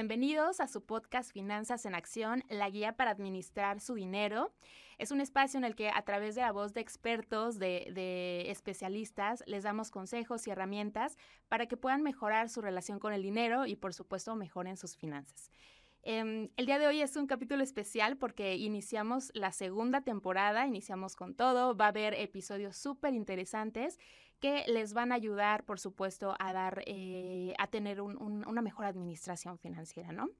Bienvenidos a su podcast Finanzas en Acción, la guía para administrar su dinero. Es un espacio en el que a través de la voz de expertos, de, especialistas, les damos consejos y herramientas para que puedan mejorar su relación con el dinero y por supuesto mejoren sus finanzas. Em, el día de hoy es un capítulo especial porque iniciamos la segunda temporada, iniciamos con todo, va a haber episodios súper interesantes que les van a ayudar, por supuesto, a dar, eh, a tener una mejor administración financiera, ¿no?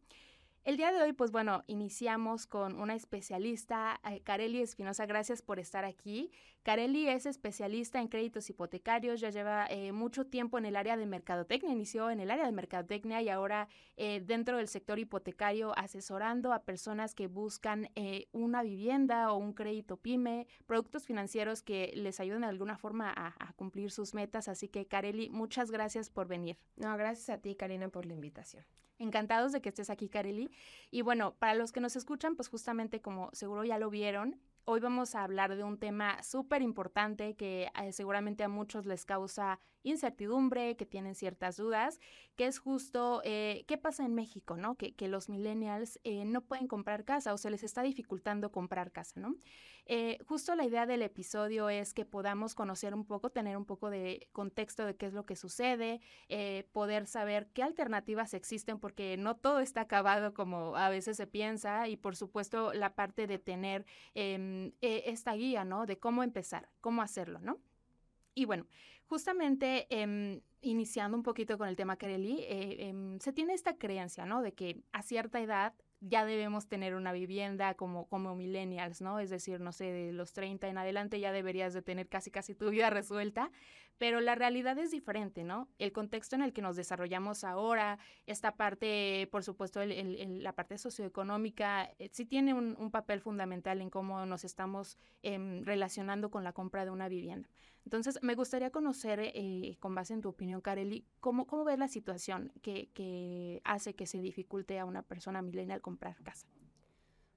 El día de hoy, pues bueno, iniciamos con una especialista, eh, Kareli Espinosa, gracias por estar aquí. Kareli es especialista en créditos hipotecarios, ya lleva eh, mucho tiempo en el área de mercadotecnia, inició en el área de mercadotecnia y ahora eh, dentro del sector hipotecario asesorando a personas que buscan una vivienda o un crédito pyme, productos financieros que les ayuden de alguna forma a, a cumplir sus metas. Así que, Kareli, muchas gracias por venir. No, gracias a ti, Karina, por la invitación. Encantados de que estés aquí, Kareli. Y bueno, para los que nos escuchan, pues justamente como seguro ya lo vieron, Hoy vamos a hablar de un tema súper importante que eh, seguramente a muchos les causa incertidumbre, que tienen ciertas dudas, que es justo eh, qué pasa en México, ¿no? Que, los millennials eh, no pueden comprar casa o se les está dificultando comprar casa, ¿no? Justo la idea del episodio es que podamos conocer un poco, tener un poco de contexto de qué es lo que sucede, poder saber qué alternativas existen, porque no todo está acabado como a veces se piensa y por supuesto la parte de tener em, eh, esta guía, ¿no? De cómo empezar, cómo hacerlo, ¿no? Y bueno, justamente em, iniciando un poquito con el tema Kareli, eh, em, se tiene esta creencia, ¿no? De que a cierta edad ya debemos tener una vivienda como, como millennials, ¿no? Es decir, no sé, de los 30 en adelante ya deberías de tener casi casi tu vida resuelta, pero la realidad es diferente, ¿no? El contexto en el que nos desarrollamos ahora, esta parte, por supuesto, la parte socioeconómica, eh, sí tiene un, papel fundamental en cómo nos estamos em, relacionando con la compra de una vivienda. Entonces, me gustaría conocer, eh, con base en tu opinión, Kareli, cómo, cómo ves la situación que, que hace que se dificulte a una persona millennial comprar casa.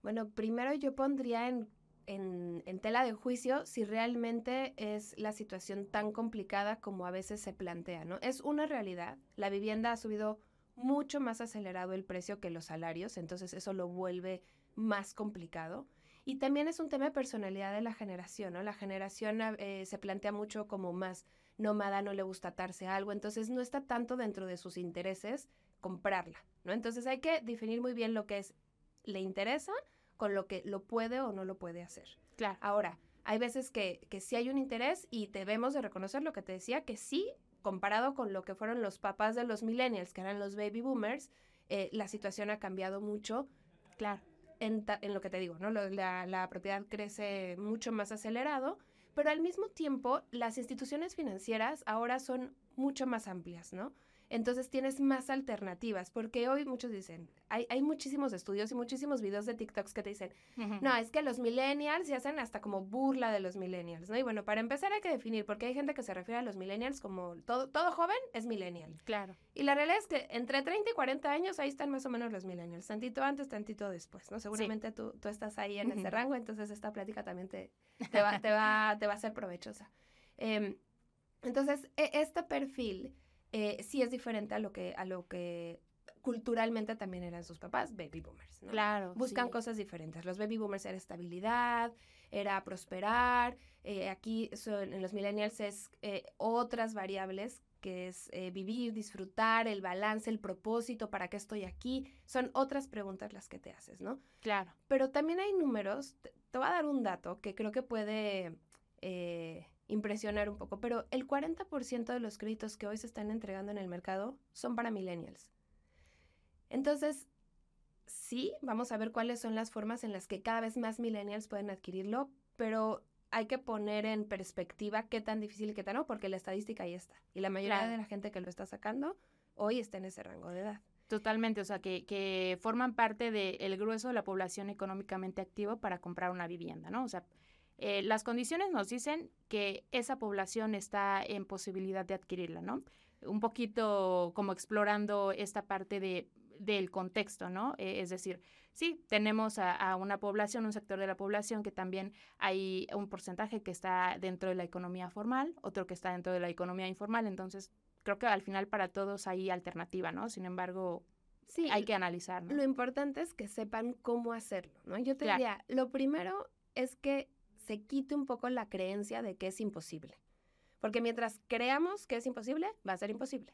Bueno, primero yo pondría en en, tela de juicio si realmente es la situación tan complicada como a veces se plantea, ¿no? Es una realidad. La vivienda ha subido mucho más acelerado el precio que los salarios, entonces eso lo vuelve más complicado. Y también es un tema de personalidad de la generación, ¿no? La generación eh, se plantea mucho como más nómada, no le gusta atarse a algo, entonces no está tanto dentro de sus intereses comprarla, ¿no? Entonces hay que definir muy bien lo que es, le interesa con lo que lo puede o no lo puede hacer. Claro. Ahora, hay veces que, que sí hay un interés y debemos de reconocer lo que te decía, que sí, comparado con lo que fueron los papás de los millennials, que eran los baby boomers, eh, la situación ha cambiado mucho. Claro. En, en lo que te digo, ¿no? la, la propiedad crece mucho más acelerado, pero al mismo tiempo las instituciones financieras ahora son mucho más amplias, ¿no? Entonces tienes más alternativas, porque hoy muchos dicen, hay, hay muchísimos estudios y muchísimos videos de TikToks que te dicen, no, es que los millennials se hacen hasta como burla de los millennials, ¿no? Y bueno, para empezar hay que definir, porque hay gente que se refiere a los millennials como todo, todo joven es millennial. Claro. Y la realidad es que entre 30 y 40 años ahí están más o menos los millennials, tantito antes, tantito después, ¿no? Seguramente tú, tú estás ahí en ese rango, entonces esta plática también te, te, va, te, va, te va a ser provechosa. Em, entonces, e, este perfil eh, sí es diferente a lo que, a lo que culturalmente también eran sus papás, baby boomers. ¿no? Claro. Buscan cosas diferentes. Los baby boomers era estabilidad, era prosperar. Eh, aquí son, en los millennials es eh, otras variables que es vivir, disfrutar, el balance, el propósito, para qué estoy aquí. Son otras preguntas las que te haces, ¿no? Claro. Pero también hay números. Te, te voy a dar un dato que creo que puede impresionar un poco, pero el 40% de los créditos que hoy se están entregando en el mercado son para millennials. Entonces, sí, vamos a ver cuáles son las formas en las que cada vez más millennials pueden adquirirlo, pero hay que poner en perspectiva qué tan difícil y qué tan no, porque la estadística ahí está. Y la mayoría de la gente que lo está sacando hoy está en ese rango de edad. Totalmente, o sea, que, que forman parte del grueso de la población económicamente activa para comprar una vivienda, ¿no? O sea, eh, las condiciones nos dicen que esa población está en posibilidad de adquirirla, ¿no? Un poquito como explorando esta parte de, del contexto, ¿no? Eh, es decir, sí, tenemos a, una población, un sector de la población que también hay un porcentaje que está dentro de la economía formal, otro que está dentro de la economía informal, entonces creo que al final para todos hay alternativa, ¿no? Sin embargo, sí, hay que analizar. Lo importante es que sepan cómo hacerlo, ¿no? Yo te diría, lo primero es que se quite un poco la creencia de que es imposible. Porque mientras creamos que es imposible, va a ser imposible.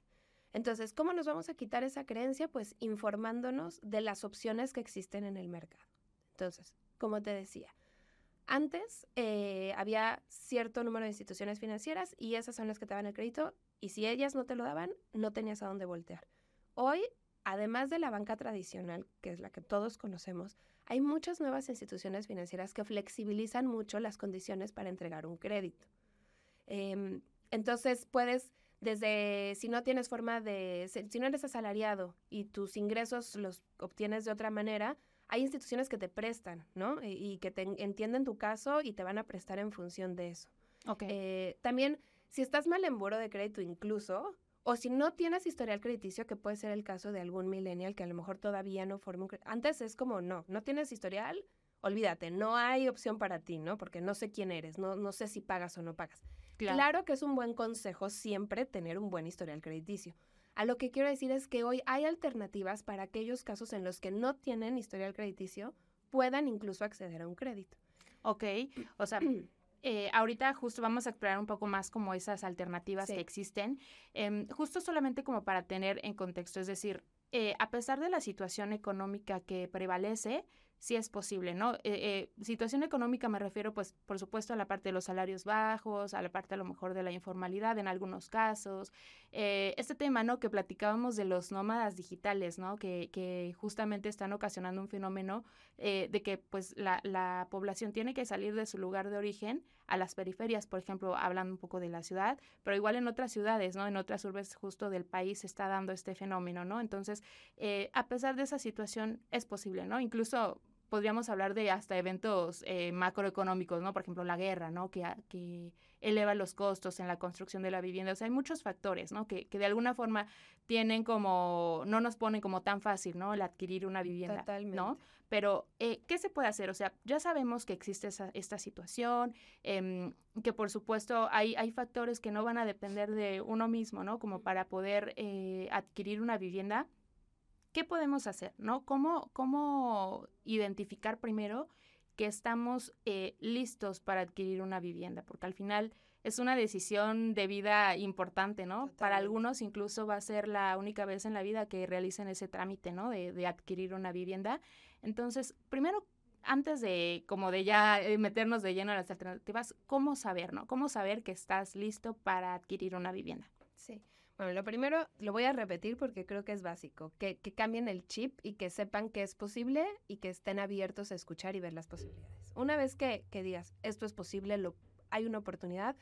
Entonces, ¿cómo nos vamos a quitar esa creencia? Pues informándonos de las opciones que existen en el mercado. Entonces, como te decía, antes eh, había cierto número de instituciones financieras y esas son las que te daban el crédito y si ellas no te lo daban, no tenías a dónde voltear. Hoy, además de la banca tradicional, que es la que todos conocemos, hay muchas nuevas instituciones financieras que flexibilizan mucho las condiciones para entregar un crédito. Em, entonces puedes, desde si no tienes forma de, si no eres asalariado y tus ingresos los obtienes de otra manera, hay instituciones que te prestan, ¿no? Y, que te entienden tu caso y te van a prestar en función de eso. Ok. Eh, también, si estás mal en buro de crédito incluso, o si no tienes historial crediticio, que puede ser el caso de algún millennial que a lo mejor todavía no forma un... Antes es como, no, no tienes historial, olvídate, no hay opción para ti, ¿no? Porque no sé quién eres, no, no sé si pagas o no pagas. Claro. que es un buen consejo siempre tener un buen historial crediticio. A lo que quiero decir es que hoy hay alternativas para aquellos casos en los que no tienen historial crediticio, puedan incluso acceder a un crédito. Ok, o sea, eh, ahorita justo vamos a explorar un poco más como esas alternativas que existen, em, justo solamente como para tener en contexto, es decir, eh, a pesar de la situación económica que prevalece, sí es posible, ¿no? Eh, eh, situación económica me refiero, pues, por supuesto, a la parte de los salarios bajos, a la parte a lo mejor de la informalidad en algunos casos. Eh, este tema, ¿no? Que platicábamos de los nómadas digitales, ¿no? Que, que justamente están ocasionando un fenómeno de que, pues, la, la población tiene que salir de su lugar de origen a las periferias, por ejemplo, hablando un poco de la ciudad, pero igual en otras ciudades, ¿no? En otras urbes justo del país se está dando este fenómeno, ¿no? Entonces, a pesar de esa situación, es posible, ¿no? Incluso podríamos hablar de hasta eventos eh, macroeconómicos, ¿no? Por ejemplo, la guerra, ¿no? Que, que eleva los costos en la construcción de la vivienda. O sea, hay muchos factores, ¿no? Que, que de alguna forma tienen como, no nos ponen como tan fácil, ¿no? El adquirir una vivienda, Totalmente. ¿no? Pero, eh, ¿qué se puede hacer? O sea, ya sabemos que existe esa, esta situación, eh, que por supuesto hay, hay factores que no van a depender de uno mismo, ¿no? Como para poder eh, adquirir una vivienda ¿qué podemos hacer? ¿No? ¿Cómo, cómo identificar primero que estamos eh, listos para adquirir una vivienda? Porque al final es una decisión de vida importante, ¿no? Para algunos incluso va a ser la única vez en la vida que realicen ese trámite, ¿no? De, de adquirir una vivienda. Entonces, primero, antes de como de ya eh, meternos de lleno a las alternativas, ¿cómo saber, no? ¿Cómo saber que estás listo para adquirir una vivienda? Sí. Bueno, lo primero lo voy a repetir porque creo que es básico, que, cambien el chip y que sepan que es posible y que estén abiertos a escuchar y ver las posibilidades. Una vez que, digas, esto es posible, lo, hay una oportunidad,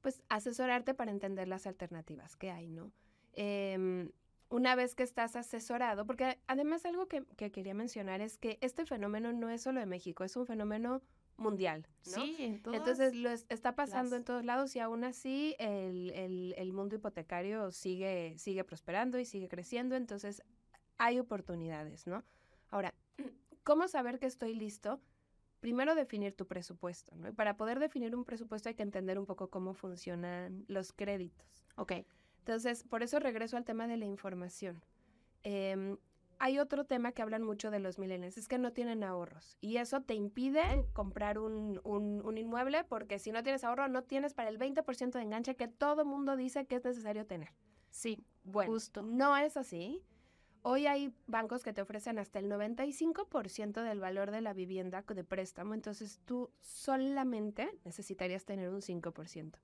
pues asesorarte para entender las alternativas que hay, ¿no? Em, una vez que estás asesorado, porque además algo que, que, quería mencionar es que este fenómeno no es solo de México, es un fenómeno mundial. ¿no? Sí, en Entonces lo está pasando en todos lados y aún así el, mundo hipotecario sigue, sigue prosperando y sigue creciendo, entonces hay oportunidades, ¿no? Ahora, ¿cómo saber que estoy listo? Primero definir tu presupuesto, ¿no? Y para poder definir un presupuesto hay que entender un poco cómo funcionan los créditos. Ok. Entonces, por eso regreso al tema de la información. Eh, hay otro tema que hablan mucho de los millennials, es que no tienen ahorros. Y eso te impide comprar un, inmueble porque si no tienes ahorro, no tienes para el 20% de enganche que todo mundo dice que es necesario tener. Sí, bueno, justo. No es así. Hoy hay bancos que te ofrecen hasta el 95% del valor de la vivienda de préstamo, entonces tú solamente necesitarías tener un 5%.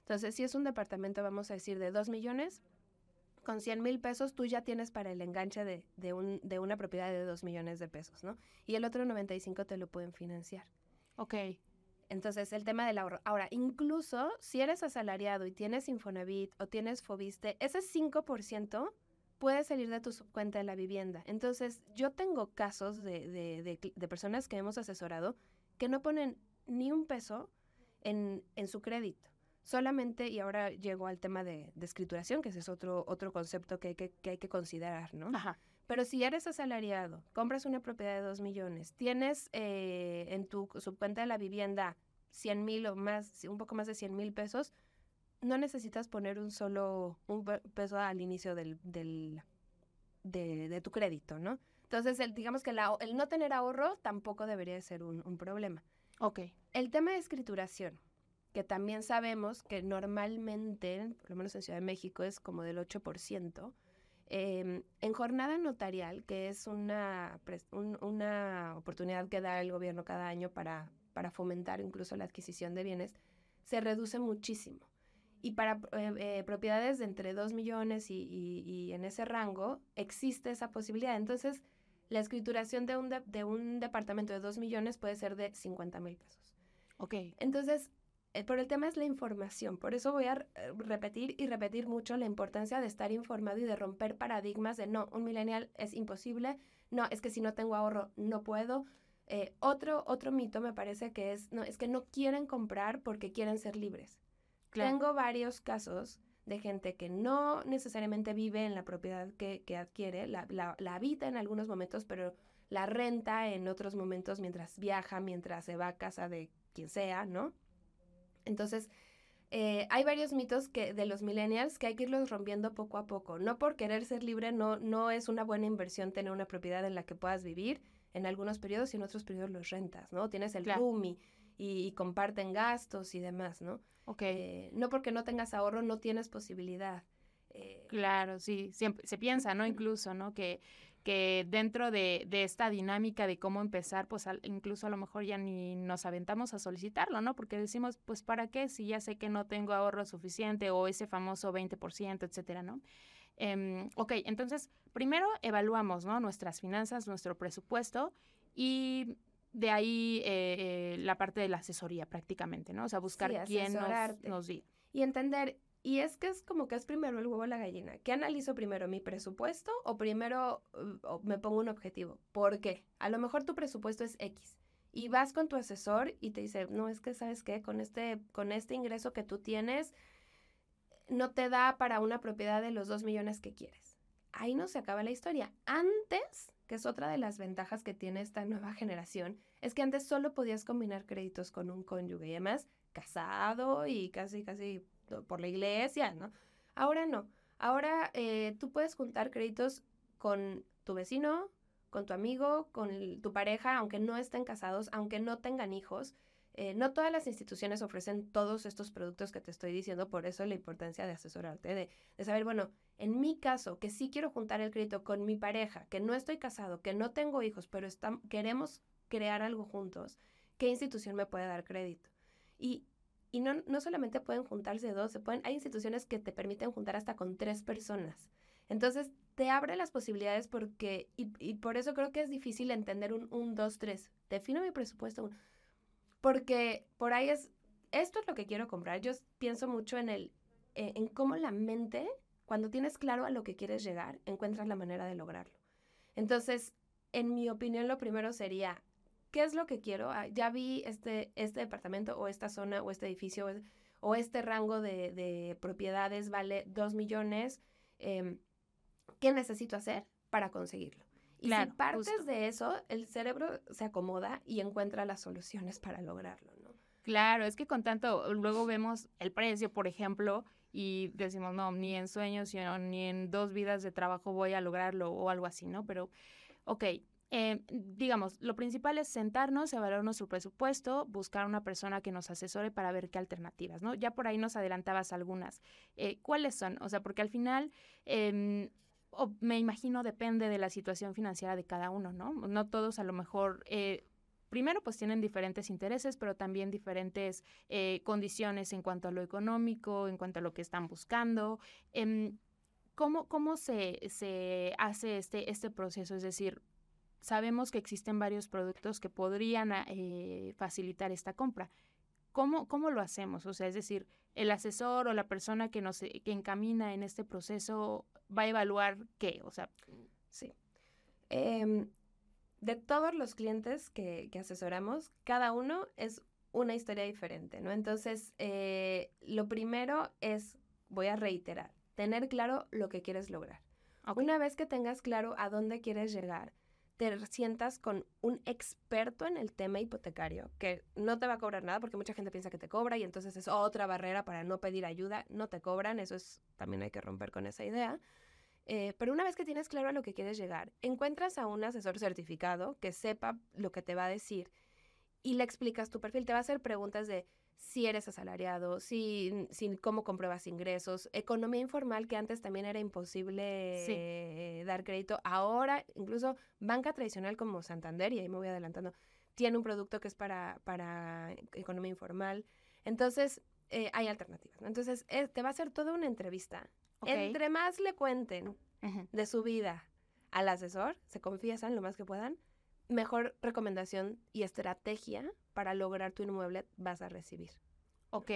Entonces, si es un departamento, vamos a decir, de 2 millones, con 100 mil pesos tú ya tienes para el enganche de, de, un, de una propiedad de 2 millones de pesos, ¿no? Y el otro 95 te lo pueden financiar. Ok. Entonces, el tema del ahorro. Ahora, incluso si eres asalariado y tienes Infonavit o tienes Fobiste, ese 5% puede salir de tu cuenta de la vivienda. Entonces, yo tengo casos de, de, de, personas que hemos asesorado que no ponen ni un peso en, en su crédito solamente, y ahora llego al tema de, escrituración, que ese es otro, otro concepto que hay que, hay que considerar, ¿no? Ajá. Pero si eres asalariado, compras una propiedad de dos millones, tienes eh, en tu subcuenta de la vivienda 100 mil o más, un poco más de 100 mil pesos, no necesitas poner un solo un peso al inicio del, del, de, tu crédito, ¿no? Entonces, el, digamos que el no tener ahorro tampoco debería ser un, un problema. Ok. El tema de escrituración, que también sabemos que normalmente, por lo menos en Ciudad de México, es como del 8%. Em, en jornada notarial, que es una, una oportunidad que da el gobierno cada año para, para fomentar incluso la adquisición de bienes, se reduce muchísimo. Y para eh, eh, propiedades de entre 2 millones y, y, en ese rango existe esa posibilidad. Entonces, la escrituración de un, de, un departamento de 2 millones puede ser de 50 mil pesos. Ok. Entonces, eh, por el tema es la información. Por eso voy a repetir y repetir mucho la importancia de estar informado y de romper paradigmas de no, un millennial es imposible, no, es que si no tengo ahorro no puedo. otro, otro mito me parece que es, no, es que no quieren comprar porque quieren ser libres. Tengo varios casos de gente que no necesariamente vive en la propiedad que, adquiere, la, habita en algunos momentos, pero la renta en otros momentos mientras viaja, mientras se va a casa de quien sea, ¿no? Entonces, eh, hay varios mitos que, de los millennials que hay que irlos rompiendo poco a poco. No por querer ser libre, no, no es una buena inversión tener una propiedad en la que puedas vivir en algunos periodos y en otros periodos los rentas, ¿no? Tienes el roomie y, comparten gastos y demás, ¿no? Ok. Eh, no porque no tengas ahorro no tienes posibilidad. Eh, claro, sí, siempre se piensa, ¿no? Incluso, ¿no? Que, que dentro de, de, esta dinámica de cómo empezar, pues incluso a lo mejor ya ni nos aventamos a solicitarlo, ¿no? Porque decimos, pues ¿para qué? Si ya sé que no tengo ahorro suficiente o ese famoso 20%, etcétera, ¿no? Eh, ok, entonces, primero evaluamos, ¿no? Nuestras finanzas, nuestro presupuesto y de ahí eh, eh, la parte de la asesoría prácticamente, ¿no? O sea, buscar quién nos, nos diga. Y entender, y es que es como que es primero el huevo o la gallina. ¿Qué analizo primero, mi presupuesto o primero uh, me pongo un objetivo? ¿Por qué? A lo mejor tu presupuesto es X y vas con tu asesor y te dice, no, es que sabes qué, con este, con este ingreso que tú tienes, no te da para una propiedad de los dos millones que quieres. Ahí no se acaba la historia. Antes que es otra de las ventajas que tiene esta nueva generación, es que antes solo podías combinar créditos con un cónyuge y además casado y casi, casi por la iglesia, ¿no? Ahora no. Ahora eh, tú puedes juntar créditos con tu vecino, con tu amigo, con tu pareja, aunque no estén casados, aunque no tengan hijos. Eh, no todas las instituciones ofrecen todos estos productos que te estoy diciendo, por eso la importancia de asesorarte, de, de, saber, bueno, en mi caso, que sí quiero juntar el crédito con mi pareja, que no estoy casado, que no tengo hijos, pero queremos crear algo juntos, ¿qué institución me puede dar crédito? Y, y no, no solamente pueden juntarse dos, se pueden, hay instituciones que te permiten juntar hasta con tres personas. Entonces, te abre las posibilidades porque, y, y por eso creo que es difícil entender un 1, 2, 3. Defino mi presupuesto. Porque por ahí es, esto es lo que quiero comprar. Yo pienso mucho en el, eh, en cómo la mente, cuando tienes claro a lo que quieres llegar, encuentras la manera de lograrlo. Entonces, en mi opinión, lo primero sería, ¿qué es lo que quiero? Ah, ya vi este, este departamento o esta zona o este edificio o, este rango de, propiedades vale dos millones. Em, ¿Qué necesito hacer para conseguirlo? Y si partes de eso, el cerebro se acomoda y encuentra las soluciones para lograrlo, ¿no? Claro, es que con tanto, luego vemos el precio, por ejemplo, y decimos, no, ni en sueños, ni en dos vidas de trabajo voy a lograrlo o algo así, ¿no? Pero, ok, eh, digamos, lo principal es sentarnos, evaluar nuestro presupuesto, buscar una persona que nos asesore para ver qué alternativas, ¿no? Ya por ahí nos adelantabas algunas. Eh, ¿Cuáles son? O sea, porque al final... Eh, o me imagino depende de la situación financiera de cada uno, ¿no? No todos a lo mejor, eh, primero pues tienen diferentes intereses, pero también diferentes condiciones en cuanto a lo económico, en cuanto a lo que están buscando. Em, ¿Cómo, cómo se, se, hace este, este proceso? Es decir, sabemos que existen varios productos que podrían eh, facilitar esta compra. ¿Cómo, ¿Cómo lo hacemos? O sea, es decir, el asesor o la persona que nos que encamina en este proceso va a evaluar qué, o sea. Sí. Em, de todos los clientes que, asesoramos, cada uno es una historia diferente, ¿no? Entonces, eh, lo primero es, voy a reiterar, tener claro lo que quieres lograr. Una vez que tengas claro a dónde quieres llegar, te sientas con un experto en el tema hipotecario, que no te va a cobrar nada porque mucha gente piensa que te cobra y entonces es otra barrera para no pedir ayuda, no te cobran, eso es también hay que romper con esa idea. Eh, pero una vez que tienes claro a lo que quieres llegar, encuentras a un asesor certificado que sepa lo que te va a decir y le explicas tu perfil. Te va a hacer preguntas de si eres asalariado, si, si cómo compruebas ingresos, economía informal que antes también era imposible dar crédito. Ahora, incluso banca tradicional como Santander, y ahí me voy adelantando, tiene un producto que es para, para economía informal. Entonces, eh, hay alternativas. Entonces, eh, te va a hacer toda una entrevista. Entre más le cuenten de su vida al asesor, se confiesan lo más que puedan, mejor recomendación y estrategia para lograr tu inmueble vas a recibir. Ok,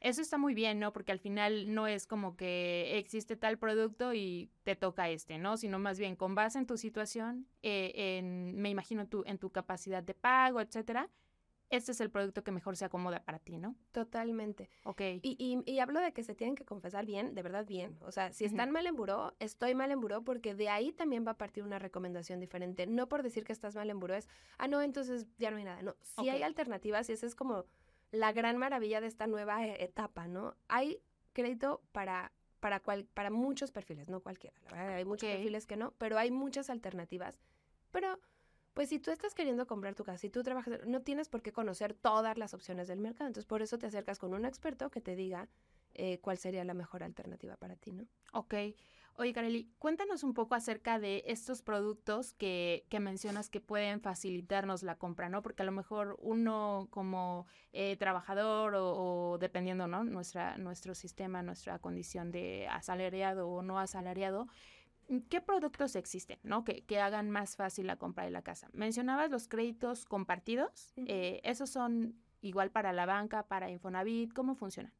eso está muy bien, ¿no? Porque al final no es como que existe tal producto y te toca este, ¿no? Sino más bien con base en tu situación, eh, en, me imagino tu, en tu capacidad de pago, etcétera, este es el producto que mejor se acomoda para ti, ¿no? Totalmente. Ok. Y, y, hablo de que se tienen que confesar bien, de verdad bien. O sea, si están mal en buró, estoy mal en buró porque de ahí también va a partir una recomendación diferente. No por decir que estás mal en buró es, ah, no, entonces ya no hay nada. No, si hay alternativas y esa es como la gran maravilla de esta nueva e, etapa, ¿no? Hay crédito para para cual, para muchos perfiles, no cualquiera. La verdad, hay muchos perfiles que no, pero hay muchas alternativas. Pero pues si tú estás queriendo comprar tu casa, si tú trabajas, no tienes por qué conocer todas las opciones del mercado. Entonces, por eso te acercas con un experto que te diga eh, cuál sería la mejor alternativa para ti, ¿no? Ok. Oye, Kareli, cuéntanos un poco acerca de estos productos que, mencionas que pueden facilitarnos la compra, ¿no? Porque a lo mejor uno como eh, trabajador o, o, dependiendo, ¿no? Nuestra, nuestro sistema, nuestra condición de asalariado o no asalariado, ¿Qué productos existen, no? Que, hagan más fácil la compra de la casa. Mencionabas los créditos compartidos. Eh, ¿Esos son igual para la banca, para Infonavit? ¿Cómo funcionan?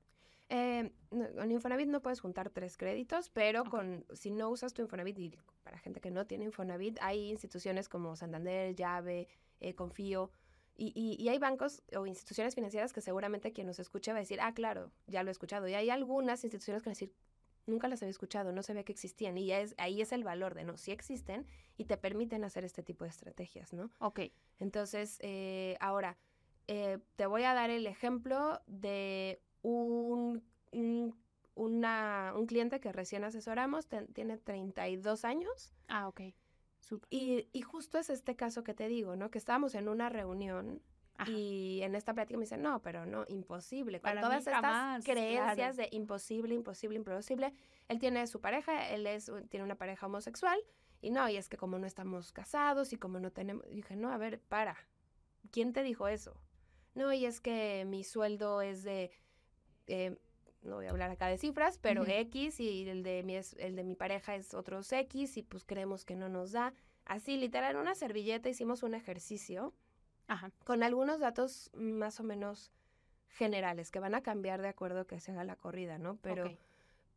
Eh, con Infonavit no puedes juntar tres créditos, pero con si no usas tu Infonavit, y para gente que no tiene Infonavit, hay instituciones como Santander, Llave, eh, Confío, y, y, hay bancos o instituciones financieras que seguramente quien nos escuche va a decir, ah, claro, ya lo he escuchado. Y hay algunas instituciones que van a decir, nunca las había escuchado, no sabía que existían. Y es, ahí es el valor de, no, sí existen y te permiten hacer este tipo de estrategias, ¿no? Ok. Entonces, eh, ahora, eh, te voy a dar el ejemplo de un, un, una, un cliente que recién asesoramos, tiene 32 años. Ah, ok. Y, y justo es este caso que te digo, ¿no? Que estábamos en una reunión y en esta plática me dicen, no, pero no, imposible. Con todas estas creencias de imposible, imposible, imposible. Él tiene su pareja, él es, tiene una pareja homosexual. Y no, y es que como no estamos casados y como no tenemos... dije, no, a ver, para. ¿Quién te dijo eso? No, y es que mi sueldo es de... Eh, no voy a hablar acá de cifras, pero X y el de, mi, el de mi pareja es otros X y pues creemos que no nos da. Así, literal, en una servilleta hicimos un ejercicio con algunos datos más o menos generales que van a cambiar de acuerdo que se haga la corrida, ¿no? Pero,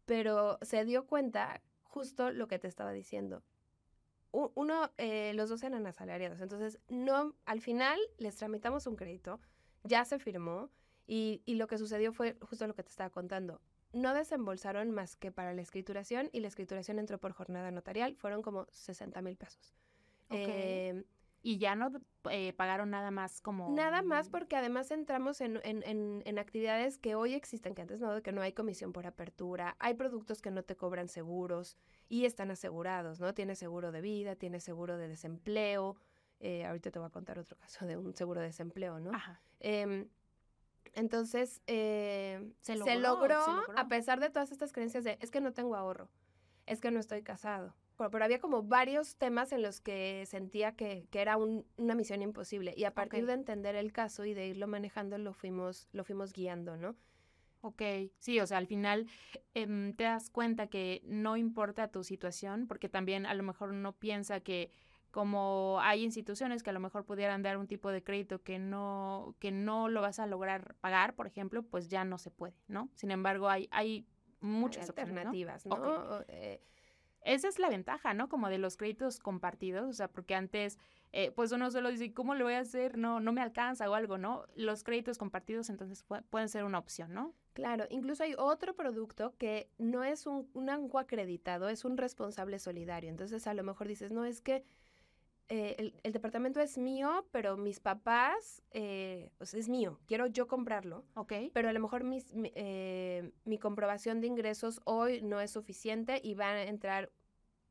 pero se dio cuenta justo lo que te estaba diciendo. Uno, eh, los dos eran asalariados, entonces no, al final les tramitamos un crédito, ya se firmó y, y lo que sucedió fue justo lo que te estaba contando. No desembolsaron más que para la escrituración y la escrituración entró por jornada notarial, fueron como 60 mil pesos. Eh, y ya no eh, pagaron nada más como... Nada más porque además entramos en, en, en, actividades que hoy existen, que antes no, que no hay comisión por apertura, hay productos que no te cobran seguros y están asegurados, ¿no? Tienes seguro de vida, tienes seguro de desempleo, eh, ahorita te voy a contar otro caso de un seguro de desempleo, ¿no? Ajá. Em, entonces, eh, se, logró, se, logró, a pesar de todas estas creencias de, es que no tengo ahorro, es que no estoy casado, pero había como varios temas en los que sentía que, que era una misión imposible. Y a partir de entender el caso y de irlo manejando, lo fuimos, lo fuimos guiando, ¿no? Ok, sí, o sea, al final em, te das cuenta que no importa tu situación, porque también a lo mejor uno piensa que como hay instituciones que a lo mejor pudieran dar un tipo de crédito que no, que no lo vas a lograr pagar, por ejemplo, pues ya no se puede, ¿no? Sin embargo, hay, hay muchas alternativas, ¿no? Eh, esa es la ventaja, ¿no? Como de los créditos compartidos, o sea, porque antes, eh, pues uno solo dice, ¿cómo lo voy a hacer? No, no me alcanza o algo, ¿no? Los créditos compartidos entonces pueden ser una opción, ¿no? Claro, incluso hay otro producto que no es un, un acreditado, es un responsable solidario. Entonces a lo mejor dices, no, es que eh, el, departamento es mío, pero mis papás, eh, es mío, quiero yo comprarlo. Ok. Pero a lo mejor mis, mi, eh, mi, comprobación de ingresos hoy no es suficiente y va a entrar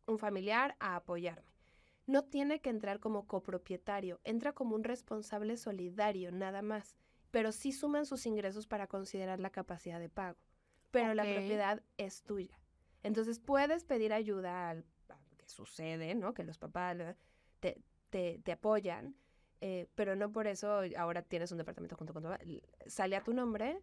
un familiar a apoyarme. No tiene que entrar como copropietario, entra como un responsable solidario, nada más. Pero sí suman sus ingresos para considerar la capacidad de pago. Pero la propiedad es tuya. Entonces puedes pedir ayuda al que sucede, ¿no? Que los papás. Te, te, te apoyan, eh, pero no por eso ahora tienes un departamento junto con tu Sale a tu nombre,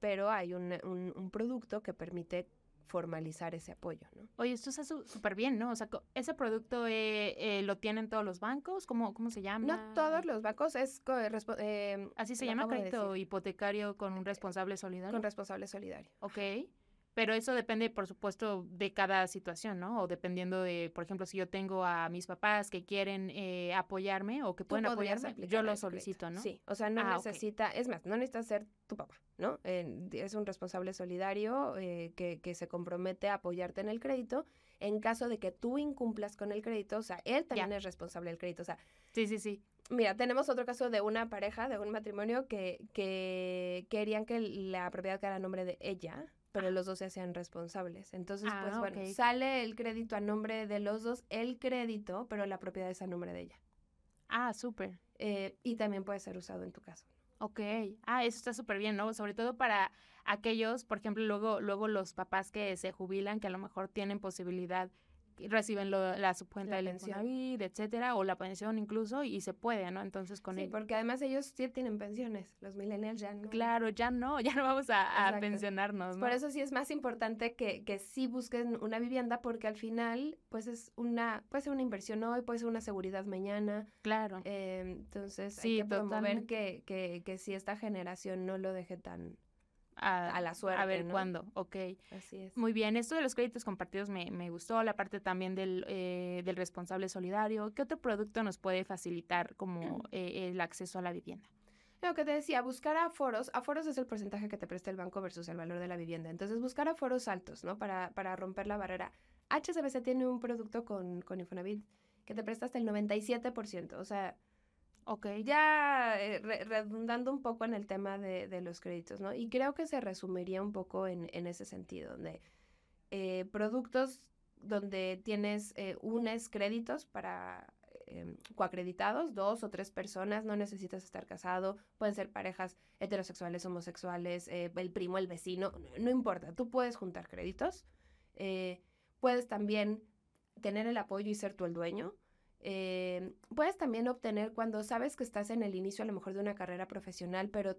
pero hay un, un- un producto que permite formalizar ese apoyo, ¿no? Oye, esto está súper bien, ¿no? O sea, ese producto eh, eh, lo tienen todos los bancos, ¿cómo, cómo se llama? No todos los bancos es respo- eh, Así se llama de crédito decir, hipotecario con un responsable solidario. con responsable solidario. Ok. Pero eso depende, por supuesto, de cada situación, ¿no? O dependiendo de, por ejemplo, si yo tengo a mis papás que quieren eh, apoyarme o que pueden apoyarme, yo lo solicito, ¿no? Sí, o sea, no Ah, necesita, es más, no necesita ser tu papá, ¿no? Eh, es un responsable solidario eh, que, que se compromete a apoyarte en el crédito en caso de que tú incumplas con el crédito, o sea, él también es responsable del crédito, o sea, Sí, sí, sí. Mira, tenemos otro caso de una pareja, de un matrimonio que, que querían que la propiedad quedara a nombre de ella, pero los dos se hacían responsables. Entonces, pues Ah, bueno, sale el crédito a nombre de los dos, el crédito, pero la propiedad es a nombre de ella. Ah, súper. Eh, y también puede ser usado en tu caso. Ok. Ah, eso está súper bien, ¿no? Sobre todo para aquellos, por ejemplo, luego, luego los papás que se jubilan, que a lo mejor tienen posibilidad, reciben lo- la subcuenta La pensión. Infonavit, etcétera, o la pensión incluso, y se puede, ¿no? Entonces con Sí, porque además ellos sí tienen pensiones, los millennials ya no. Claro, ya no, ya no vamos a, a pensionarnos, ¿no? Por eso sí es más importante que, que sí busquen una vivienda porque al final pues es una, puede ser una inversión hoy, puede ser una seguridad mañana. Claro. eh, entonces Sí, hay que promover que, que, que si esta generación no lo deje tan a, a la suerte, A ver ¿no? cuándo, ok. así es. Muy bien, esto de los créditos compartidos me, me gustó, la parte también del, eh, del responsable solidario. ¿Qué otro producto nos puede facilitar como eh, el acceso a la vivienda? Lo que te decía, buscar aforos, aforos es el porcentaje que te presta el banco versus el valor de la vivienda. Entonces, buscar aforos altos, ¿no? Para, para romper la barrera. HCBC tiene un producto con, con Infonavit que te presta hasta el 97%. O sea, Ok, ya eh, re- redundando un poco en el tema de, de los créditos, ¿no? Y creo que se resumiría un poco en, en ese sentido, donde eh, productos donde tienes eh, unes créditos para eh, coacreditados, dos o tres personas, no necesitas estar casado, pueden ser parejas heterosexuales, homosexuales, eh, el primo, el vecino, no, no importa, tú puedes juntar créditos, puedes también tener el apoyo y ser tú el dueño, eh, puedes también obtener cuando sabes que estás en el inicio a lo mejor de una carrera profesional, pero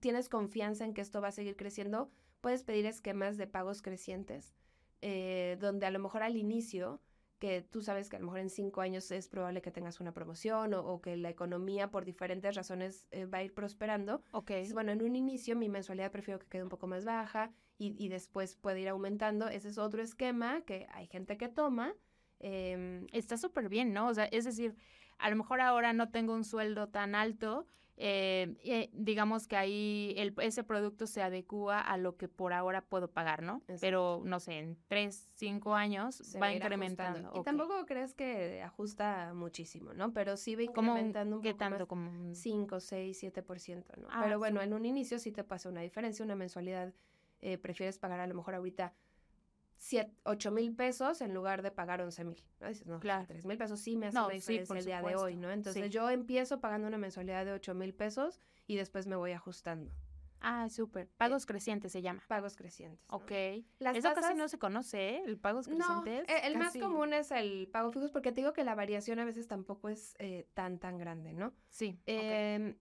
tienes confianza en que esto va a seguir creciendo, puedes pedir esquemas de pagos crecientes, eh, donde a lo mejor al inicio, que tú sabes que a lo mejor en cinco años es probable que tengas una promoción o, o que la economía por diferentes razones eh, va a ir prosperando. ok. Dices, bueno, en un inicio mi mensualidad prefiero que quede un poco más baja y, y después puede ir aumentando. Ese es otro esquema que hay gente que toma. Em, Está súper bien, ¿no? O sea, es decir, a lo mejor ahora no tengo un sueldo tan alto, eh, eh, digamos que ahí el, ese producto se adecua a lo que por ahora puedo pagar, ¿no? Exacto. Pero, no sé, en tres, cinco años se va incrementando. ajustando. Y tampoco crees que ajusta muchísimo, ¿no? Pero sí va ¿Cómo, incrementando un ¿Qué poco tanto? más. Como un- 5, 6, 7%, ¿no? Ah, Pero bueno, sí. en un inicio sí te pasa una diferencia, una mensualidad, eh, prefieres pagar a lo mejor ahorita 8 mil pesos en lugar de pagar 11 mil, ¿no? Dices, no, Claro. 3 mil pesos sí me hace No, una diferencia el día de hoy. ¿no? Entonces Sí. yo empiezo pagando una mensualidad de 8 mil pesos y después me voy ajustando. Ah, súper. Pagos crecientes se llama. Pagos crecientes. ¿no? Ok. Las Eso casi no se conoce, ¿eh? El pagos crecientes. eh, el más casi- común es el pago fijos porque te digo que la variación a veces tampoco es eh, tan, tan grande, ¿no? Sí. ok.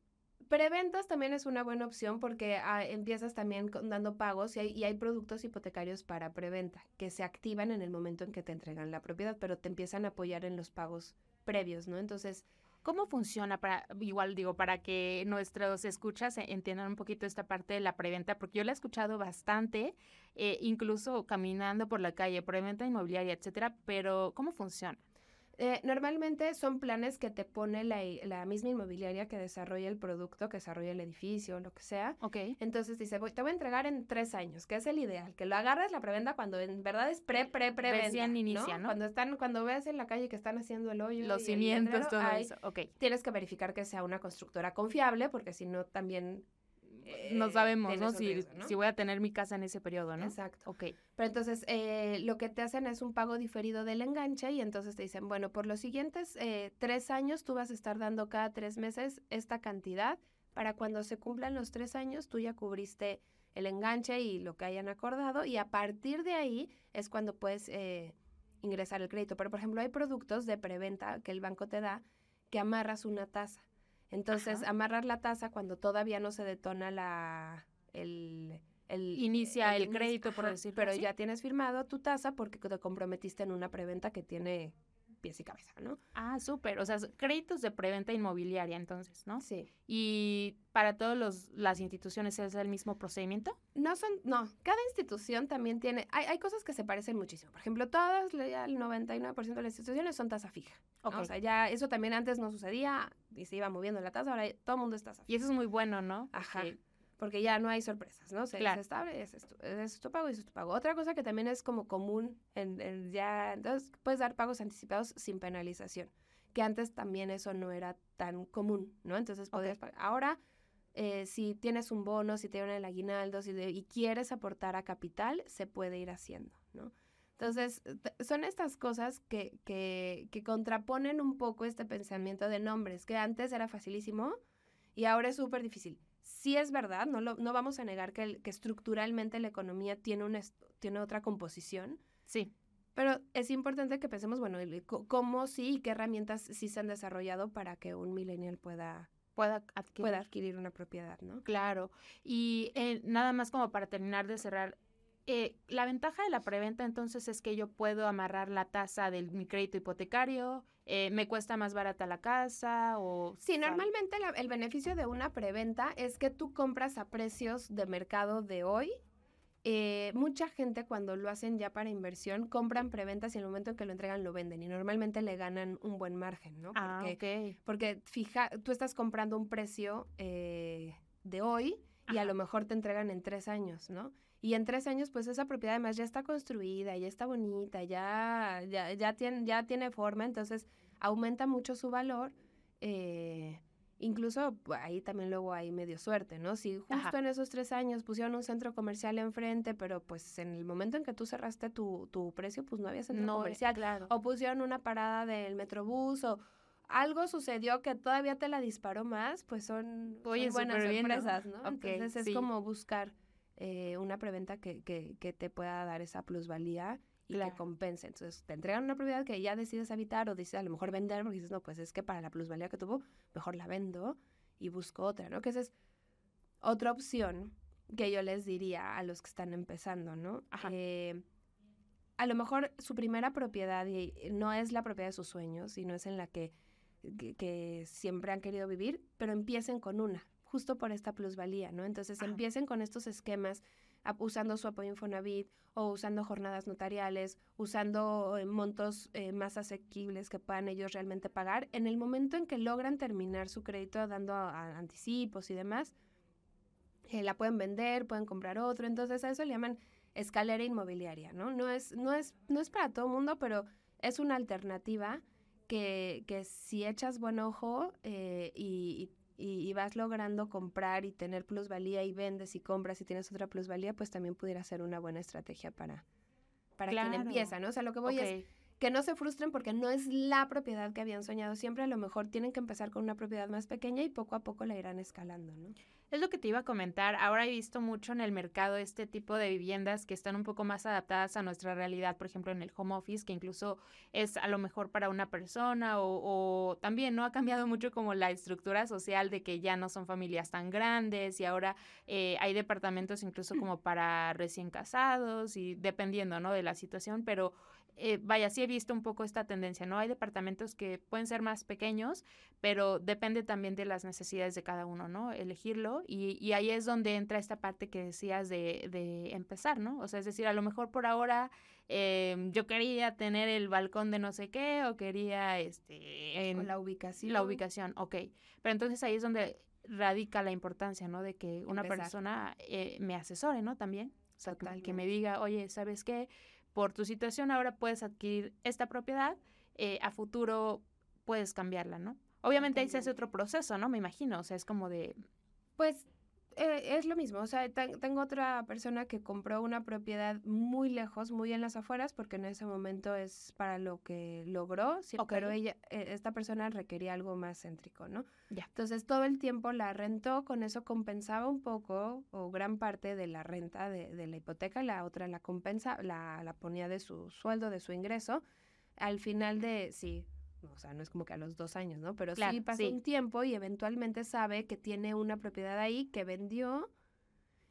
Preventas también es una buena opción porque ah, empiezas también dando pagos y hay, y hay productos hipotecarios para preventa que se activan en el momento en que te entregan la propiedad, pero te empiezan a apoyar en los pagos previos, ¿no? Entonces, ¿Cómo funciona para, igual digo, para que nuestros escuchas e- entiendan un poquito esta parte de la preventa? Porque yo la he escuchado bastante, eh, incluso caminando por la calle, preventa inmobiliaria, etcétera, pero ¿cómo funciona? Eh, normalmente son planes que te pone la, misma inmobiliaria que desarrolla el producto, que desarrolla el edificio, lo que sea. Ok. Entonces dice, voy, te voy a entregar en tres años, que es el ideal, que lo agarres la preventa cuando en verdad es pre, pre, preventa. Recién inicia, ¿no? Cuando están, cuando ves en la calle que están haciendo el hoyo. Los cimientos, todo ahí eso. Ok. Tienes que verificar que sea una constructora confiable, porque si no también no eh, sabemos, ¿no? Si, riesgo, ¿no? si voy a tener mi casa en ese periodo, ¿no? Exacto. Ok. Pero entonces eh, lo que te hacen es un pago diferido del enganche y entonces te dicen, bueno, por los siguientes eh, tres años tú vas a estar dando cada tres meses esta cantidad. Para cuando se cumplan los tres años tú ya cubriste el enganche y lo que hayan acordado y a partir de ahí es cuando puedes eh, ingresar el crédito. Pero por ejemplo hay productos de preventa que el banco te da que amarras una tasa. Entonces Ajá. amarrar la tasa cuando todavía no se detona la... El, el, Inicia el crédito, por decirlo Pero así. ya tienes firmado tu tasa porque te comprometiste en una preventa que tiene pies y cabeza, ¿no? Ah, súper. O sea, créditos de preventa inmobiliaria, entonces, ¿no? Sí. Y para todas las instituciones es el mismo procedimiento. No son, no, cada institución también tiene, hay, hay cosas que se parecen muchísimo. Por ejemplo, todas, ya el 99% de las instituciones son tasa fija. ¿no? Ok. O sea, ya eso también antes no sucedía y se iba moviendo la tasa, ahora todo el mundo es tasa fija. Y eso es muy bueno, ¿no? Ajá. Porque ya no hay sorpresas, ¿no? Se, Claro. se estable, es, ese es tu pago y es tu pago. Otra cosa que también es como común, en, en ya, entonces puedes dar pagos anticipados sin penalización, que antes también eso no era tan común, ¿no? Entonces podías pagar. Ahora, eh, si tienes un bono, si te dieron el aguinaldo si de- y quieres aportar a capital, se puede ir haciendo, ¿no? Entonces, son estas cosas que, que, que contraponen un poco este pensamiento de nombres, que antes era facilísimo y ahora es súper difícil. Sí es verdad, no, lo, no vamos a negar que, el- que estructuralmente la economía tiene, una, tiene otra composición, Sí, pero es importante que pensemos, bueno, el- cómo sí y qué herramientas sí se han desarrollado para que un millennial pueda, pueda adquirir. pueda adquirir una propiedad, ¿no? Claro. Y eh, nada más como para terminar de cerrar. Eh, la ventaja de la preventa entonces es que yo puedo amarrar la tasa de mi crédito hipotecario, eh, me cuesta más barata la casa o... Sí, normalmente la- el beneficio de una preventa es que tú compras a precios de mercado de hoy. Eh, mucha gente cuando lo hacen ya para inversión compran preventas y en el momento en que lo entregan lo venden y normalmente le ganan un buen margen, ¿no? Ah, Porque, fija, tú estás comprando un precio eh, de hoy y a lo mejor te entregan en tres años, ¿no? Y en tres años, pues esa propiedad además ya está construida, ya está bonita, ya, ya, ya, tiene, ya tiene forma, entonces aumenta mucho su valor. eh, incluso pues, ahí también luego hay medio suerte, ¿no? Si justo Ajá. en esos tres años pusieron un centro comercial enfrente, pero pues en el momento en que tú cerraste tu, tu precio, pues no había centro No, comercial claro. o pusieron una parada del metrobús o algo sucedió que todavía te la disparó más, pues son, son Oye, buenas súper bien, ¿no? sorpresas, Entonces es sí. como buscar eh, una preventa que, que, que te pueda dar esa plusvalía y Claro. que compense. Entonces te entregan una propiedad que ya decides habitar o decides a lo mejor vender porque dices, no, pues es que para la plusvalía que tuvo, mejor la vendo y busco otra, ¿no? Que esa es otra opción que yo les diría a los que están empezando, ¿no? Ajá. Eh, a lo mejor su primera propiedad y no es la propiedad de sus sueños y no es en la que, que, que siempre han querido vivir, pero empiecen con una, justo por esta plusvalía, ¿no? Entonces Ajá. empiecen con estos esquemas usando su apoyo Infonavit o usando jornadas notariales, usando eh, montos eh, más asequibles que puedan ellos realmente pagar. En el momento en que logran terminar su crédito dando a- a anticipos y demás, eh, la pueden vender, pueden comprar otro. Entonces a eso le llaman escalera inmobiliaria, ¿no? No es, no es, no es para todo el mundo, pero es una alternativa que, que si echas buen ojo eh, y, y- y vas logrando comprar y tener plusvalía y vendes y compras y tienes otra plusvalía, pues también pudiera ser una buena estrategia para, para quien empieza, ¿no? O sea, lo que voy es que no se frustren porque no es la propiedad que habían soñado. Siempre a lo mejor tienen que empezar con una propiedad más pequeña y poco a poco la irán escalando, ¿no? Es lo que te iba a comentar. Ahora he visto mucho en el mercado este tipo de viviendas que están un poco más adaptadas a nuestra realidad, por ejemplo, en el home office, que incluso es a lo mejor para una persona o, o también no ha cambiado mucho como la estructura social de que ya no son familias tan grandes y ahora eh, hay departamentos incluso como para recién casados y dependiendo, ¿no? De la situación, pero eh, vaya, sí he visto un poco esta tendencia, ¿no? Hay departamentos que pueden ser más pequeños, pero depende también de las necesidades de cada uno, ¿no? Elegirlo y, y ahí es donde entra esta parte que decías de, de empezar, ¿no? O sea, es decir, a lo mejor por ahora eh, yo quería tener el balcón de no sé qué o quería, este, en O la ubicación. la ubicación, ok. Pero entonces ahí es donde radica la importancia, ¿no? De que una Empezar. persona eh, me asesore, ¿no? También. O sea, que- que, me diga, oye, ¿sabes qué? Por tu situación ahora puedes adquirir esta propiedad, eh, a futuro puedes cambiarla, ¿no? Obviamente ahí se hace otro proceso, ¿no? Me imagino, o sea, es como de... Pues eh, es lo mismo, o sea, tengo otra persona que compró una propiedad muy lejos, muy en las afueras, porque en ese momento es para lo que logró, pero ella, eh, esta persona requería algo más céntrico, ¿no? Ya. Entonces todo el tiempo la rentó, con eso compensaba un poco o gran parte de la renta de, de la hipoteca, la otra la compensa, la, la ponía de su sueldo, de su ingreso. Al final de, sí, o sea, no es como que a los dos años, ¿no? Pero sí pasa un tiempo y eventualmente sabe que tiene una propiedad ahí que vendió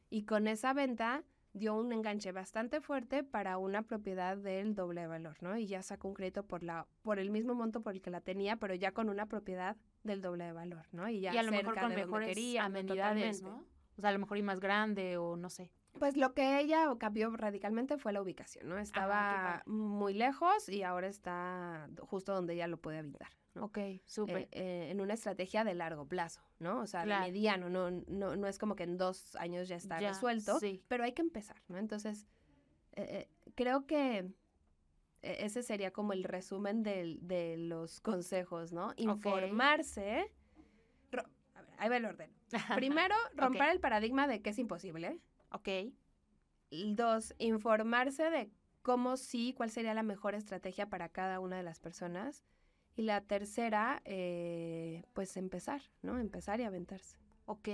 y con esa venta dio un enganche bastante fuerte para una propiedad del doble valor, ¿no? Y ya sacó un crédito por la por el mismo monto por el que la tenía, pero ya con una propiedad del doble de valor, ¿no? Y ya a lo mejor con mejores amenidades, ¿no? O sea, a lo mejor y más grande o no sé. Pues lo que ella cambió radicalmente fue la ubicación, ¿no? Estaba muy lejos y ahora está justo donde ella lo puede habitar. ¿no? Ok, súper. Eh, eh, en una estrategia de largo plazo, ¿no? O sea, de mediano, no, no, no es como que en dos años ya está resuelto, pero hay que empezar, ¿no? Entonces, eh, creo que ese sería como el resumen de, los consejos, ¿no? Informarse. a ver, ahí va el orden. Primero, romper el paradigma de que es imposible. Ok. Dos, informarse de cómo sí, cuál sería la mejor estrategia para cada una de las personas. Y la tercera, eh, pues empezar, ¿no? Empezar y aventarse. Ok.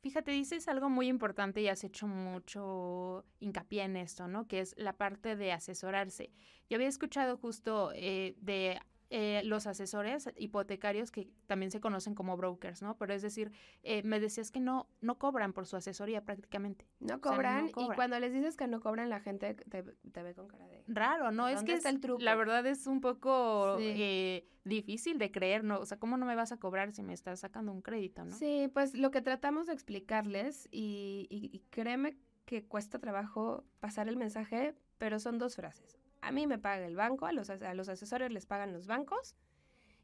Fíjate, dices algo muy importante y has hecho mucho hincapié en esto, ¿no? Que es la parte de asesorarse. Yo había escuchado justo eh, de eh, los asesores hipotecarios que también se conocen como brokers, ¿no? Pero es decir, eh, me decías que no, no cobran por su asesoría prácticamente. No cobran, y cuando les dices que no cobran, la gente te, ve con cara de... Raro, ¿no? Es que el truco? la verdad es un poco eh, difícil de creer, ¿no? O sea, ¿cómo no me vas a cobrar si me estás sacando un crédito, no? Sí, pues lo que tratamos de explicarles y, y créeme que cuesta trabajo pasar el mensaje, pero son dos frases a mí me paga el banco, a los, a los asesores les pagan los bancos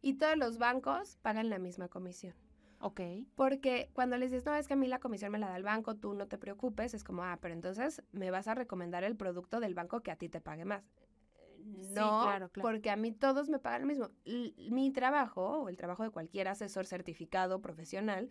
y todos los bancos pagan la misma comisión. Ok. Porque cuando les dices, no, es que a mí la comisión me la da el banco, tú no te preocupes, es como, ah, pero entonces me vas a recomendar el producto del banco que a ti te pague más. No, claro, claro. porque a mí todos me pagan lo mismo. mi trabajo, o el trabajo de cualquier asesor certificado profesional,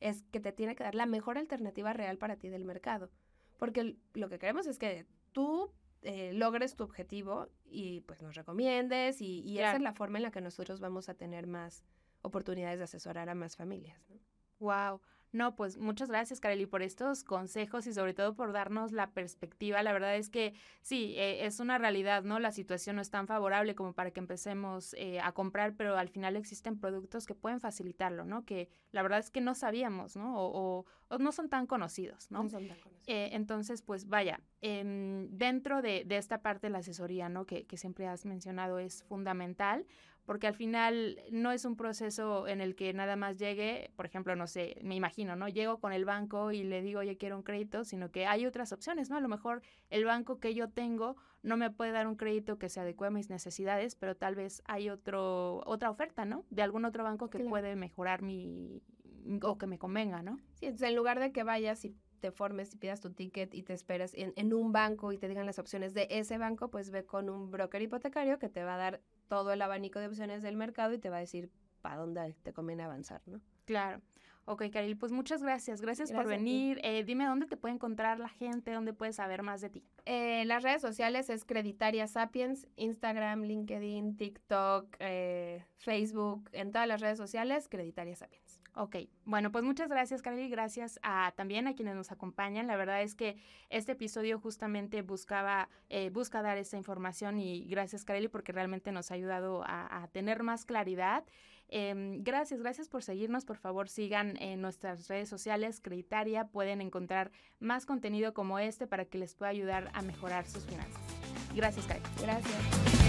es que te tiene que dar la mejor alternativa real para ti del mercado. Porque lo que queremos es que tú eh, logres tu objetivo y pues nos recomiendes y, esa es la forma en la que nosotros vamos a tener más oportunidades de asesorar a más familias. Wow. No, pues muchas gracias, Kareli, por estos consejos y sobre todo por darnos la perspectiva. La verdad es que sí, eh, es una realidad, ¿no? La situación no es tan favorable como para que empecemos eh, a comprar, pero al final existen productos que pueden facilitarlo, ¿no? Que la verdad es que no sabíamos, ¿no? O, no son tan conocidos, ¿no? No son tan conocidos. Eh, entonces, pues vaya, em, dentro de, de, esta parte de la asesoría, ¿no? Que, que siempre has mencionado es fundamental porque al final no es un proceso en el que nada más llegue, por ejemplo, no sé, me imagino, ¿no? Llego con el banco y le digo, oye, quiero un crédito, sino que hay otras opciones, ¿no? A lo mejor el banco que yo tengo no me puede dar un crédito que se adecue a mis necesidades, pero tal vez hay otro, otra oferta, ¿no? De algún otro banco que puede mejorar mi, o que me convenga, ¿no? Sí, entonces en lugar de que vayas y te formes y pidas tu ticket y te esperas en, en, un banco y te digan las opciones de ese banco, pues ve con un broker hipotecario que te va a dar todo el abanico de opciones del mercado y te va a decir para dónde te conviene avanzar, ¿no? Claro. Ok, Karil, pues muchas gracias. Gracias, por venir. Eh, dime dónde te puede encontrar la gente, dónde puedes saber más de ti. Eh, las redes sociales es Creditaria Sapiens, Instagram, LinkedIn, TikTok, eh, Facebook, en todas las redes sociales, Creditaria Sapiens. Ok, bueno, pues muchas gracias, Carly, gracias a, también a quienes nos acompañan. La verdad es que este episodio justamente buscaba, eh, busca dar esa información y gracias, Carly, porque realmente nos ha ayudado a, tener más claridad. Em, gracias, gracias por seguirnos. Por favor, sigan en nuestras redes sociales, Creditaria. Pueden encontrar más contenido como este para que les pueda ayudar a mejorar sus finanzas. Gracias, Carly. Gracias.